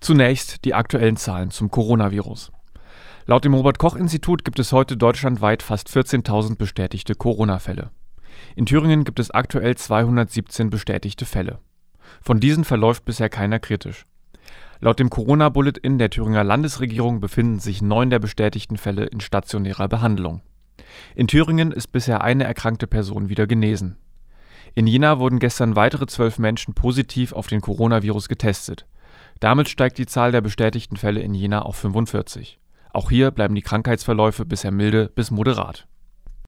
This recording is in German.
Zunächst die aktuellen Zahlen zum Coronavirus. Laut dem Robert Koch Institut gibt es heute deutschlandweit fast 14.000 bestätigte Corona-Fälle. In Thüringen gibt es aktuell 217 bestätigte Fälle. Von diesen verläuft bisher keiner kritisch. Laut dem Corona-Bulletin der Thüringer Landesregierung befinden sich neun der bestätigten Fälle in stationärer Behandlung. In Thüringen ist bisher eine erkrankte Person wieder genesen. In Jena wurden gestern weitere zwölf Menschen positiv auf den Coronavirus getestet. Damit steigt die Zahl der bestätigten Fälle in Jena auf 45. Auch hier bleiben die Krankheitsverläufe bisher milde bis moderat